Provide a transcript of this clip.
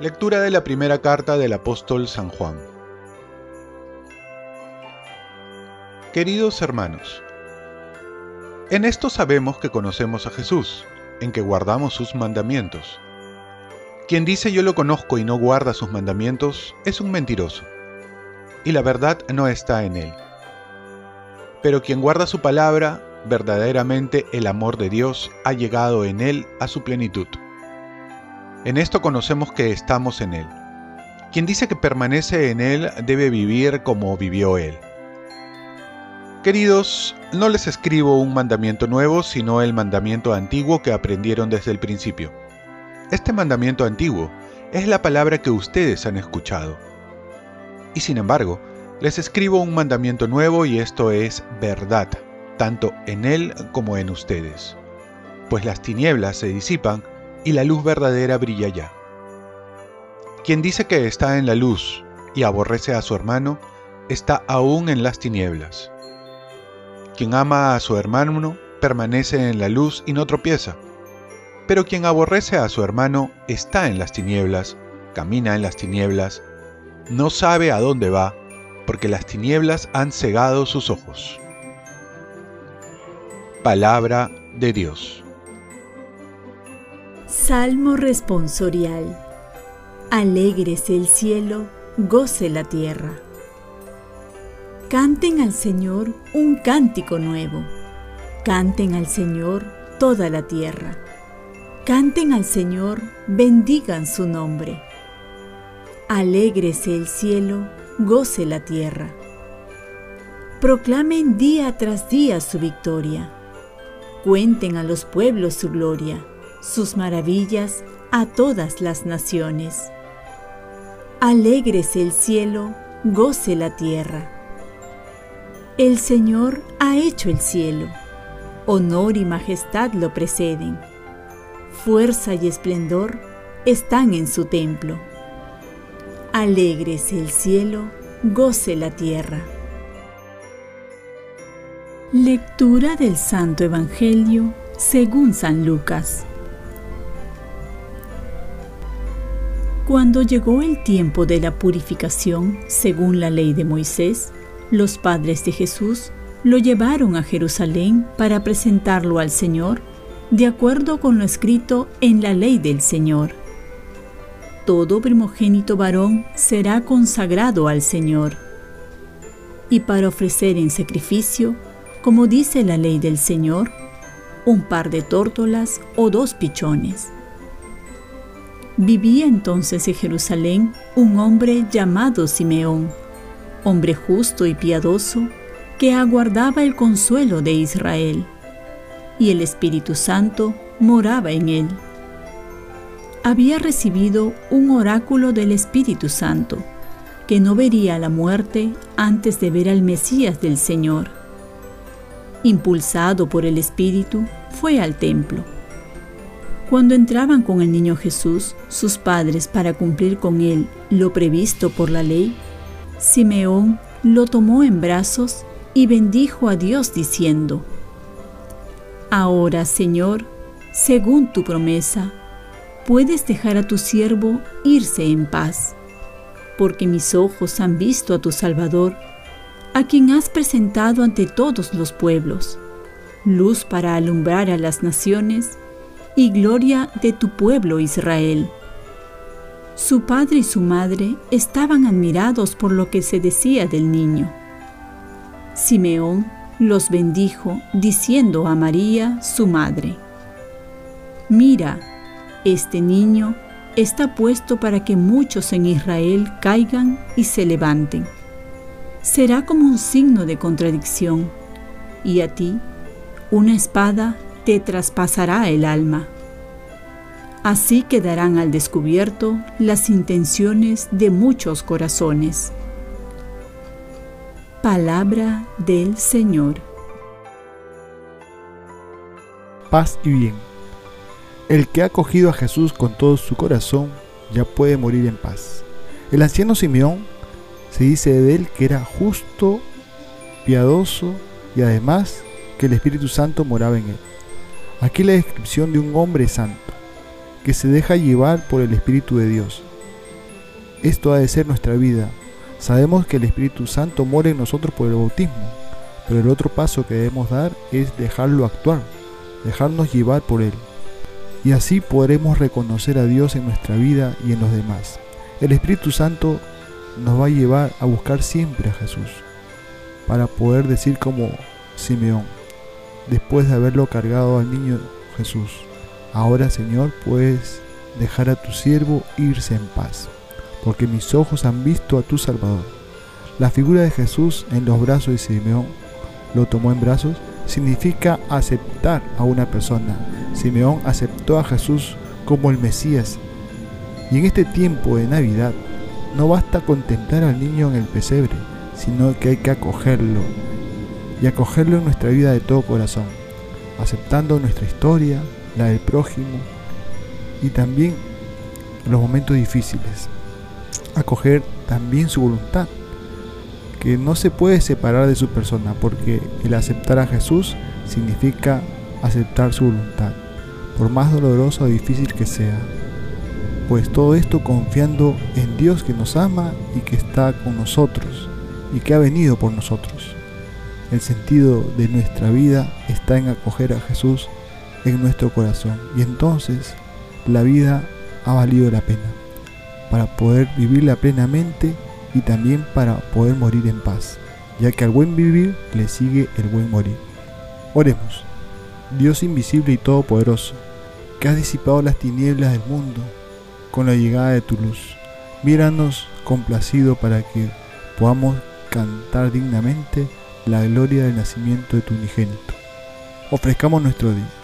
Lectura de la primera carta del apóstol San Juan. Queridos hermanos, en esto sabemos que conocemos a Jesús, en que guardamos sus mandamientos. Quien dice yo lo conozco y no guarda sus mandamientos es un mentiroso, y la verdad no está en él. Pero quien guarda su palabra, verdaderamente el amor de Dios ha llegado en él a su plenitud. En esto conocemos que estamos en Él. Quien dice que permanece en Él debe vivir como vivió Él. Queridos, no les escribo un mandamiento nuevo, sino el mandamiento antiguo que aprendieron desde el principio. Este mandamiento antiguo es la palabra que ustedes han escuchado. Y sin embargo, les escribo un mandamiento nuevo y esto es verdad, tanto en Él como en ustedes. Pues las tinieblas se disipan y la luz verdadera brilla ya. Quien dice que está en la luz y aborrece a su hermano, está aún en las tinieblas. Quien ama a su hermano permanece en la luz y no tropieza. Pero quien aborrece a su hermano está en las tinieblas, camina en las tinieblas, no sabe a dónde va, porque las tinieblas han cegado sus ojos. Palabra de Dios. Salmo responsorial. Alégrese el cielo, goce la tierra. Canten al Señor un cántico nuevo. Canten al Señor toda la tierra. Canten al Señor, bendigan su nombre. Alégrese el cielo, goce la tierra. Proclamen día tras día su victoria. Cuenten a los pueblos su gloria sus maravillas a todas las naciones. Alégrese el cielo, goce la tierra. El Señor ha hecho el cielo, honor y majestad lo preceden, fuerza y esplendor están en su templo. Alégrese el cielo, goce la tierra. Lectura del Santo Evangelio según San Lucas. Cuando llegó el tiempo de la purificación, según la ley de Moisés, los padres de Jesús lo llevaron a Jerusalén para presentarlo al Señor, de acuerdo con lo escrito en la ley del Señor. Todo primogénito varón será consagrado al Señor. Y para ofrecer en sacrificio, como dice la ley del Señor, un par de tórtolas o dos pichones. Vivía entonces en Jerusalén un hombre llamado Simeón, hombre justo y piadoso, que aguardaba el consuelo de Israel, y el Espíritu Santo moraba en él. Había recibido un oráculo del Espíritu Santo, que no vería la muerte antes de ver al Mesías del Señor. Impulsado por el Espíritu, fue al templo cuando entraban con el niño Jesús, sus padres, para cumplir con él lo previsto por la ley, Simeón lo tomó en brazos y bendijo a Dios diciendo, Ahora, Señor, según tu promesa, puedes dejar a tu siervo irse en paz, porque mis ojos han visto a tu Salvador, a quien has presentado ante todos los pueblos, luz para alumbrar a las naciones y gloria de tu pueblo Israel. Su padre y su madre estaban admirados por lo que se decía del niño. Simeón los bendijo diciendo a María, su madre, Mira, este niño está puesto para que muchos en Israel caigan y se levanten. Será como un signo de contradicción, y a ti una espada te traspasará el alma. Así quedarán al descubierto las intenciones de muchos corazones. Palabra del Señor. Paz y bien. El que ha acogido a Jesús con todo su corazón ya puede morir en paz. El anciano Simeón se dice de él que era justo, piadoso y además que el Espíritu Santo moraba en él. Aquí la descripción de un hombre santo, que se deja llevar por el Espíritu de Dios esto ha de ser nuestra vida. Sabemos que el Espíritu Santo mora en nosotros por el bautismo, pero el otro paso que debemos dar es dejarlo actuar, dejarnos llevar por Él. Y así podremos reconocer a Dios en nuestra vida y en los demás. El Espíritu Santo nos va a llevar a buscar siempre a Jesús, para poder decir como Simeón, después de haberlo cargado al niño Jesús, ahora Señor puedes dejar a tu siervo irse en paz, porque mis ojos han visto a tu Salvador. La figura de Jesús en los brazos de Simeón, lo tomó en brazos, significa aceptar a una persona. Simeón aceptó a Jesús como el Mesías. Y en este tiempo de Navidad, no basta contemplar al niño en el pesebre, sino que hay que acogerlo y acogerlo en nuestra vida de todo corazón, aceptando nuestra historia, la del prójimo y también los momentos difíciles. Acoger también su voluntad, que no se puede separar de su persona, porque el aceptar a Jesús significa aceptar su voluntad, por más doloroso o difícil que sea pues todo esto confiando en Dios que nos ama y que está con nosotros y que ha venido por nosotros. El sentido de nuestra vida está en acoger a Jesús en nuestro corazón y entonces la vida ha valido la pena para poder vivirla plenamente y también para poder morir en paz, ya que al buen vivir le sigue el buen morir. Oremos, Dios invisible y todopoderoso, que has disipado las tinieblas del mundo, con la llegada de tu luz. Míranos complacido para que podamos cantar dignamente la gloria del nacimiento de tu unigénito. Ofrezcamos nuestro día.